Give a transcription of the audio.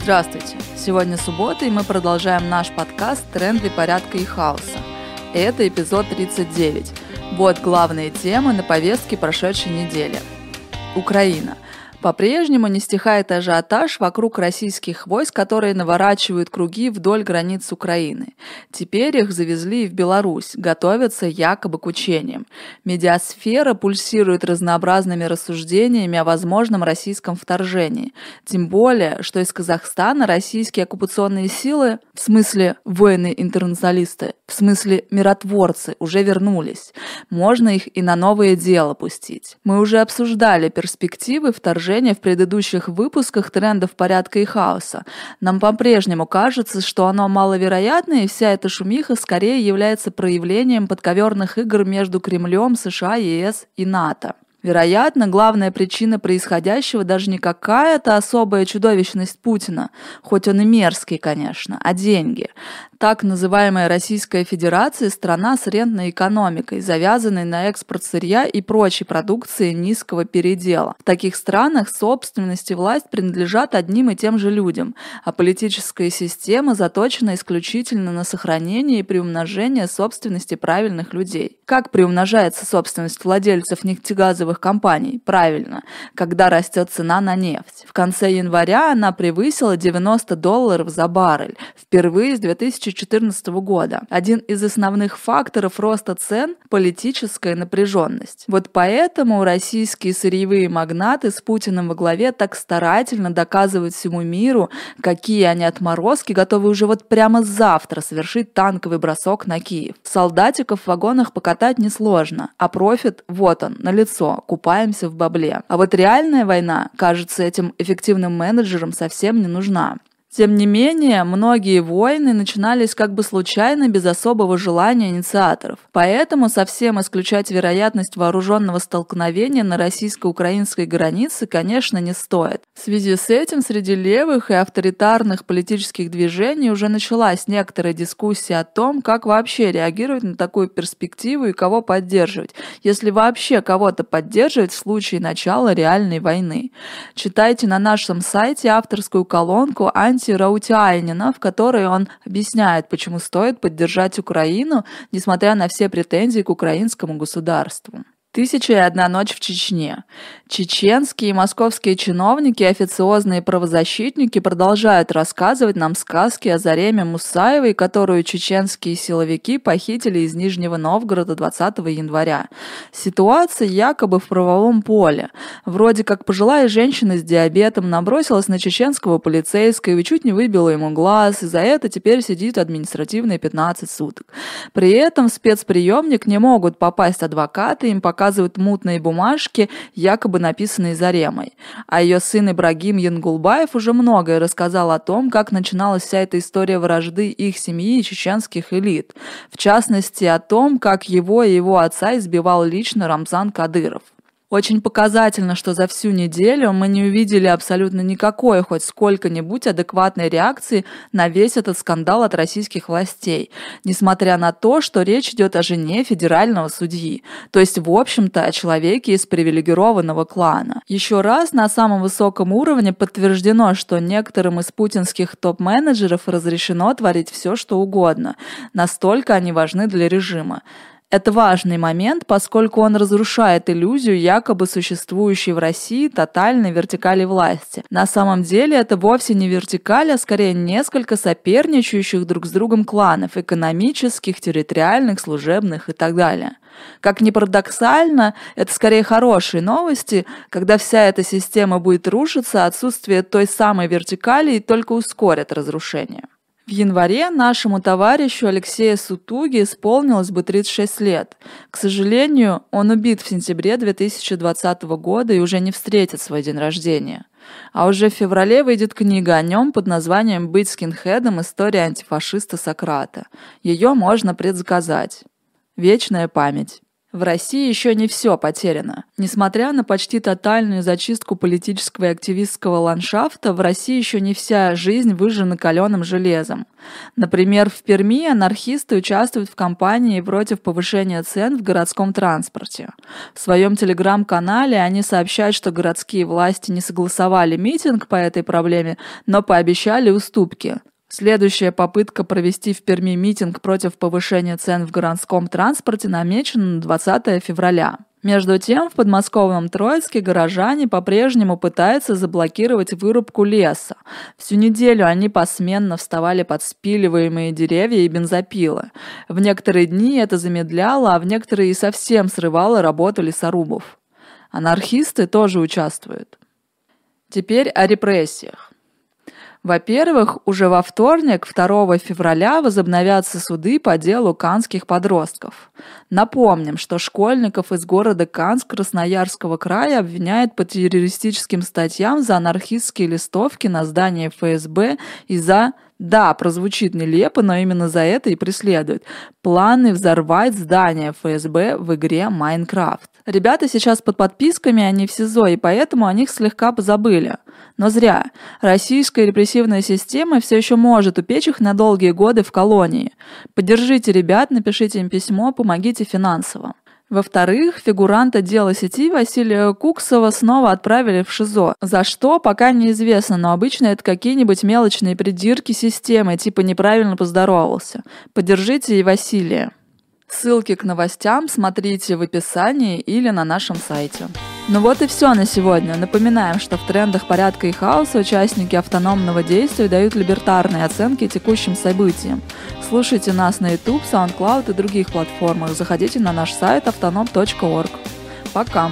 Здравствуйте! Сегодня суббота, и мы продолжаем наш подкаст «Тренды порядка и хаоса». Это эпизод 39. Вот главные темы на повестке прошедшей недели. Украина. По-прежнему не стихает ажиотаж вокруг российских войск, которые наворачивают круги вдоль границ Украины. Теперь их завезли в Беларусь, готовятся якобы к учениям. Медиасфера пульсирует разнообразными рассуждениями о возможном российском вторжении. Тем более, что из Казахстана российские оккупационные силы, в смысле воины-интернационалисты, в смысле миротворцы, уже вернулись. Можно их и на новое дело пустить. Мы уже обсуждали перспективы вторжения продолжение в предыдущих выпусках трендов порядка и хаоса. Нам по-прежнему кажется, что оно маловероятно, и вся эта шумиха скорее является проявлением подковерных игр между Кремлем, США, ЕС и НАТО. Вероятно, главная причина происходящего даже не какая-то особая чудовищность Путина, хоть он и мерзкий, конечно, а деньги. Так называемая Российская Федерация – страна с рентной экономикой, завязанной на экспорт сырья и прочей продукции низкого передела. В таких странах собственность и власть принадлежат одним и тем же людям, а политическая система заточена исключительно на сохранение и приумножение собственности правильных людей. Как приумножается собственность владельцев нефтегазовых компаний? Правильно, когда растет цена на нефть. В конце января она превысила 90 долларов за баррель, впервые с 2000 2014 года. Один из основных факторов роста цен – политическая напряженность. Вот поэтому российские сырьевые магнаты с Путиным во главе так старательно доказывают всему миру, какие они отморозки готовы уже вот прямо завтра совершить танковый бросок на Киев. Солдатиков в вагонах покатать несложно, а профит вот он, на лицо, купаемся в бабле. А вот реальная война, кажется, этим эффективным менеджерам совсем не нужна. Тем не менее, многие войны начинались как бы случайно, без особого желания инициаторов. Поэтому совсем исключать вероятность вооруженного столкновения на российско-украинской границе, конечно, не стоит. В связи с этим среди левых и авторитарных политических движений уже началась некоторая дискуссия о том, как вообще реагировать на такую перспективу и кого поддерживать, если вообще кого-то поддерживать в случае начала реальной войны. Читайте на нашем сайте авторскую колонку «Анти Иннокентия Раутиайнина, в которой он объясняет, почему стоит поддержать Украину, несмотря на все претензии к украинскому государству. Тысяча и одна ночь в Чечне. Чеченские и московские чиновники, официозные правозащитники продолжают рассказывать нам сказки о Зареме Мусаевой, которую чеченские силовики похитили из Нижнего Новгорода 20 января. Ситуация якобы в правовом поле. Вроде как пожилая женщина с диабетом набросилась на чеченского полицейского и чуть не выбила ему глаз, и за это теперь сидит административные 15 суток. При этом в спецприемник не могут попасть адвокаты, им пока показывают мутные бумажки, якобы написанные Заремой. А ее сын Ибрагим Янгулбаев уже многое рассказал о том, как начиналась вся эта история вражды их семьи и чеченских элит. В частности, о том, как его и его отца избивал лично Рамзан Кадыров. Очень показательно, что за всю неделю мы не увидели абсолютно никакой хоть сколько-нибудь адекватной реакции на весь этот скандал от российских властей, несмотря на то, что речь идет о жене федерального судьи, то есть, в общем-то, о человеке из привилегированного клана. Еще раз на самом высоком уровне подтверждено, что некоторым из путинских топ-менеджеров разрешено творить все, что угодно. Настолько они важны для режима. Это важный момент, поскольку он разрушает иллюзию якобы существующей в России тотальной вертикали власти. На самом деле это вовсе не вертикаль, а скорее несколько соперничающих друг с другом кланов, экономических, территориальных, служебных и так далее. Как ни парадоксально, это скорее хорошие новости, когда вся эта система будет рушиться, отсутствие той самой вертикали только ускорит разрушение. Январе нашему товарищу Алексею Сутуги исполнилось бы 36 лет. К сожалению, он убит в сентябре 2020 года и уже не встретит свой день рождения. А уже в феврале выйдет книга о нем под названием «Быть скинхедом. История антифашиста Сократа». Ее можно предзаказать. Вечная память. В России еще не все потеряно. Несмотря на почти тотальную зачистку политического и активистского ландшафта, в России еще не вся жизнь выжжена каленым железом. Например, в Перми анархисты участвуют в кампании против повышения цен в городском транспорте. В своем телеграм-канале они сообщают, что городские власти не согласовали митинг по этой проблеме, но пообещали уступки. Следующая попытка провести в Перми митинг против повышения цен в городском транспорте намечена на 20 февраля. Между тем, в подмосковном Троицке горожане по-прежнему пытаются заблокировать вырубку леса. Всю неделю они посменно вставали под спиливаемые деревья и бензопилы. В некоторые дни это замедляло, а в некоторые и совсем срывало работу лесорубов. Анархисты тоже участвуют. Теперь о репрессиях. Во-первых, уже во вторник, 2 февраля, возобновятся суды по делу канских подростков. Напомним, что школьников из города Канск Красноярского края обвиняют по террористическим статьям за анархистские листовки на здании ФСБ и за да, прозвучит нелепо, но именно за это и преследуют. Планы взорвать здание ФСБ в игре Майнкрафт. Ребята сейчас под подписками, они в СИЗО, и поэтому о них слегка позабыли. Но зря. Российская репрессивная система все еще может упечь их на долгие годы в колонии. Поддержите ребят, напишите им письмо, помогите финансово. Во-вторых, фигуранта дела сети Василия Куксова снова отправили в ШИЗО. За что, пока неизвестно, но обычно это какие-нибудь мелочные придирки системы, типа неправильно поздоровался. Поддержите и Василия. Ссылки к новостям смотрите в описании или на нашем сайте. Ну вот и все на сегодня. Напоминаем, что в трендах порядка и хаоса участники автономного действия дают либертарные оценки текущим событиям. Слушайте нас на YouTube, SoundCloud и других платформах. Заходите на наш сайт autonom.org. Пока!